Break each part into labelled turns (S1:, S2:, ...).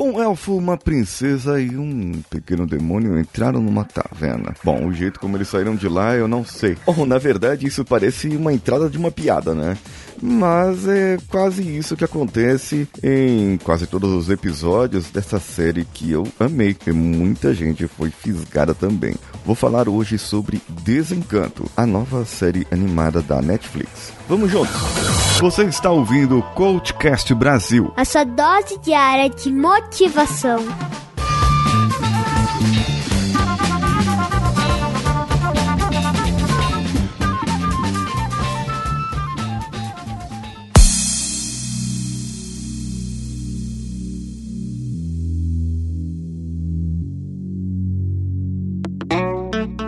S1: Um elfo, uma princesa e um pequeno demônio entraram numa taverna. Bom, o jeito como eles saíram de lá eu não sei. Ou, na verdade, isso parece uma entrada de uma piada, né? Mas é quase isso que acontece em quase todos os episódios dessa série que eu amei, e muita gente foi fisgada também. Vou falar hoje sobre Desencanto, a nova série animada da Netflix. Vamos juntos! Você está ouvindo o Coachcast Brasil
S2: a sua dose diária de motivação.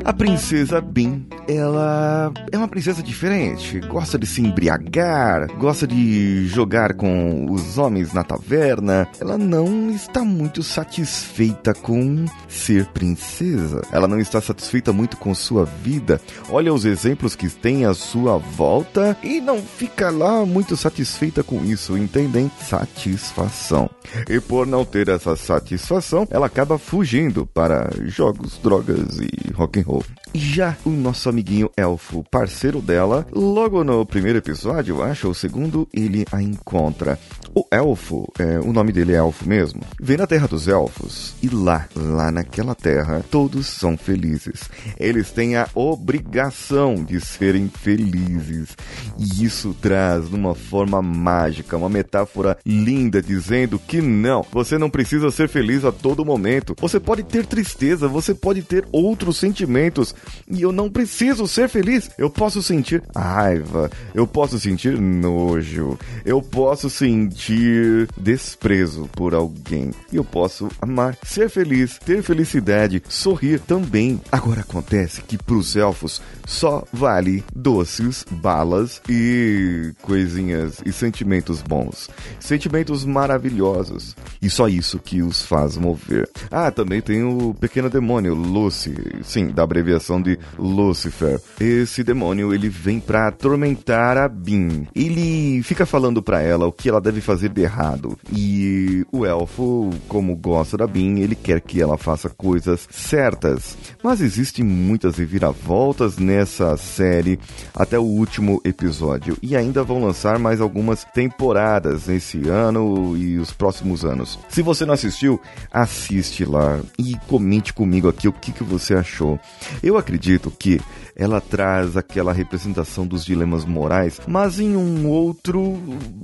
S1: A princesa Bin, ela é uma princesa diferente. Gosta de se embriagar, gosta de jogar com os homens na taverna. Ela não está muito satisfeita com ser princesa. Ela não está satisfeita muito com sua vida. Olha os exemplos que tem à sua volta e não fica lá muito satisfeita com isso, entendem? Satisfação. E por não ter essa satisfação, ela acaba fugindo para jogos, drogas e rock and roll. Já o nosso amiguinho elfo, parceiro dela, logo no primeiro episódio, acho, o segundo, ele a encontra. O elfo, é, o nome dele é elfo mesmo, vem na terra dos elfos e lá, lá naquela terra, todos são felizes. Eles têm a obrigação de serem felizes. E isso traz numa forma mágica, uma metáfora linda dizendo que não, você não precisa ser feliz a todo momento. Você pode ter tristeza, você pode ter outros sentimentos e eu não preciso ser feliz. Eu posso sentir raiva, eu posso sentir nojo, eu posso sentir sentir desprezo por alguém. E eu posso amar, ser feliz, ter felicidade, sorrir também. Agora acontece que para os elfos só vale doces, balas e coisinhas e sentimentos bons. Sentimentos maravilhosos. E só isso que os faz mover. Ah, também tem o pequeno demônio, Lucy. Sim, da abreviação de Lucifer. Esse demônio, ele vem para atormentar a Bin. Ele fica falando para ela o que ela deve fazer de errado. E o elfo, como gosta da Bin, ele quer que ela faça coisas certas. Mas existem muitas reviravoltas nessa série até o último episódio. E ainda vão lançar mais algumas temporadas esse ano e os próximos anos. Se você não assistiu, assiste lá e comente comigo aqui o que, que você achou. Eu acredito que ela traz aquela representação dos dilemas morais, mas em um outro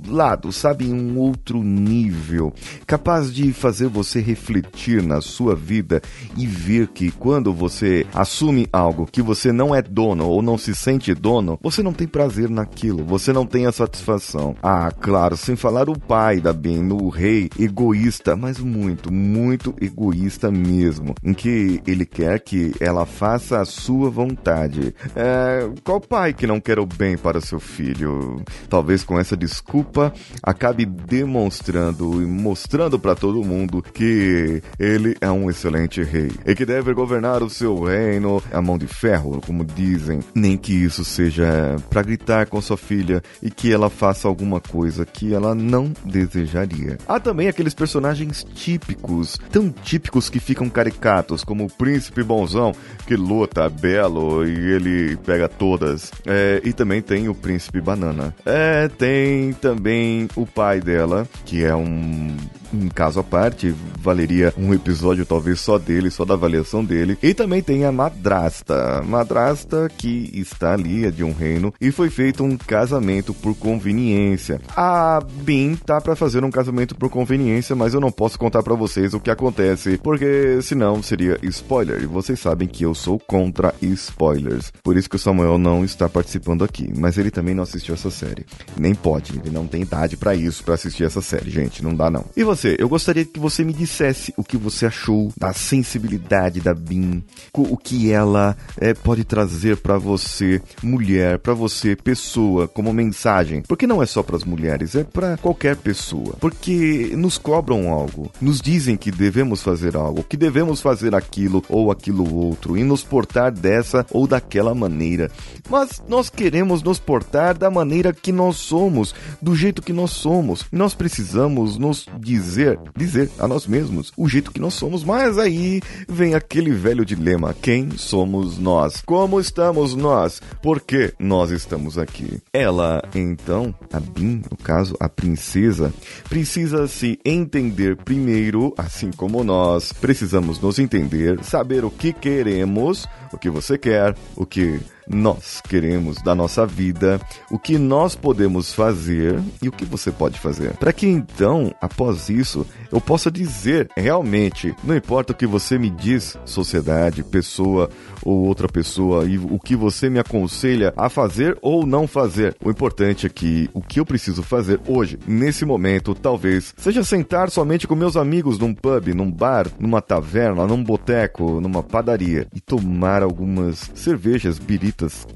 S1: lado, sabe? Em um outro nível, capaz de fazer você refletir na sua vida e ver que quando você assume algo que você não é dono ou não se sente dono, você não tem prazer naquilo, você não tem a satisfação. Ah, claro, sem falar o pai da Ben, o rei egoísta, mas muito, muito egoísta mesmo, em que ele quer que ela faça a sua vontade. É, qual pai que não quer o bem para seu filho? Talvez com essa desculpa acabe demonstrando e mostrando para todo mundo que ele é um excelente rei e que deve governar o seu reino a mão de ferro, como dizem. Nem que isso seja para gritar com sua filha e que ela faça alguma coisa que ela não desejaria. Há também aqueles personagens típicos, tão típicos que ficam caricatos, como o príncipe bonzão que luta belo e ele pega todas. É, e também tem o príncipe banana. É, tem também o pai dela, que é um um caso à parte, valeria um episódio talvez só dele, só da avaliação dele. E também tem a madrasta, madrasta que está ali, é de um reino, e foi feito um casamento por conveniência. A Bin tá para fazer um casamento por conveniência, mas eu não posso contar para vocês o que acontece, porque senão seria spoiler, e vocês sabem que eu sou contra spoilers. Por isso que o Samuel não está participando aqui, mas ele também não assistiu essa série. Nem pode, ele não tem idade para isso, para assistir essa série, gente, não dá não. E você você, eu gostaria que você me dissesse o que você achou da sensibilidade da Bin, o que ela é, pode trazer para você, mulher, para você, pessoa, como mensagem. Porque não é só para as mulheres, é para qualquer pessoa. Porque nos cobram algo, nos dizem que devemos fazer algo, que devemos fazer aquilo ou aquilo outro e nos portar dessa ou daquela maneira. Mas nós queremos nos portar da maneira que nós somos, do jeito que nós somos. Nós precisamos nos dizer dizer, dizer a nós mesmos o jeito que nós somos. Mas aí vem aquele velho dilema: quem somos nós? Como estamos nós? Por que nós estamos aqui? Ela, então, a Bin, no caso, a princesa, precisa se entender primeiro, assim como nós precisamos nos entender, saber o que queremos, o que você quer, o que nós queremos da nossa vida, o que nós podemos fazer e o que você pode fazer. Para que então, após isso, eu possa dizer realmente, não importa o que você me diz, sociedade, pessoa ou outra pessoa, e o que você me aconselha a fazer ou não fazer. O importante é que o que eu preciso fazer hoje, nesse momento, talvez seja sentar somente com meus amigos num pub, num bar, numa taverna, num boteco, numa padaria e tomar algumas cervejas,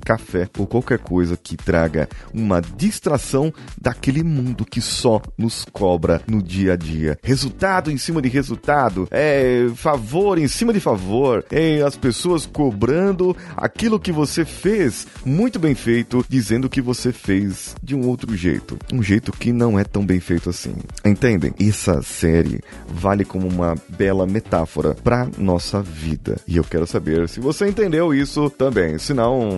S1: café ou qualquer coisa que traga uma distração daquele mundo que só nos cobra no dia a dia. Resultado em cima de resultado, é favor em cima de favor, é as pessoas cobrando aquilo que você fez muito bem feito, dizendo que você fez de um outro jeito, um jeito que não é tão bem feito assim. Entendem? Essa série vale como uma bela metáfora para nossa vida. E eu quero saber se você entendeu isso também. Se não,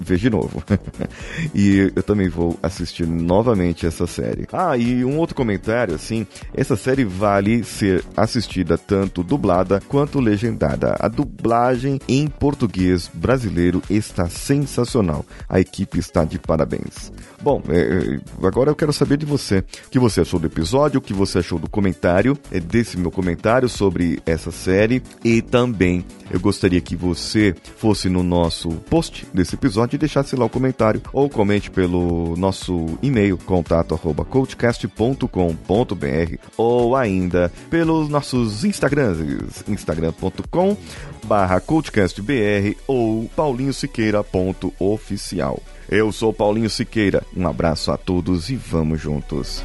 S1: veja de novo. e eu também vou assistir novamente essa série. Ah, e um outro comentário, assim, essa série vale ser assistida tanto dublada quanto legendada. A dublagem em português brasileiro está sensacional. A equipe está de parabéns. Bom, é, é agora eu quero saber de você. O que você achou do episódio, o que você achou do comentário, é desse meu comentário sobre essa série e também eu gostaria que você fosse no nosso post desse episódio e deixasse lá o comentário ou comente pelo nosso e-mail contato@coachcast.com.br ou ainda pelos nossos Instagrams, instagram.com barra coachcastbr ou paulinhosiqueira.oficial. Eu sou Paulinho Siqueira. Um abraço a todos e vamos juntos.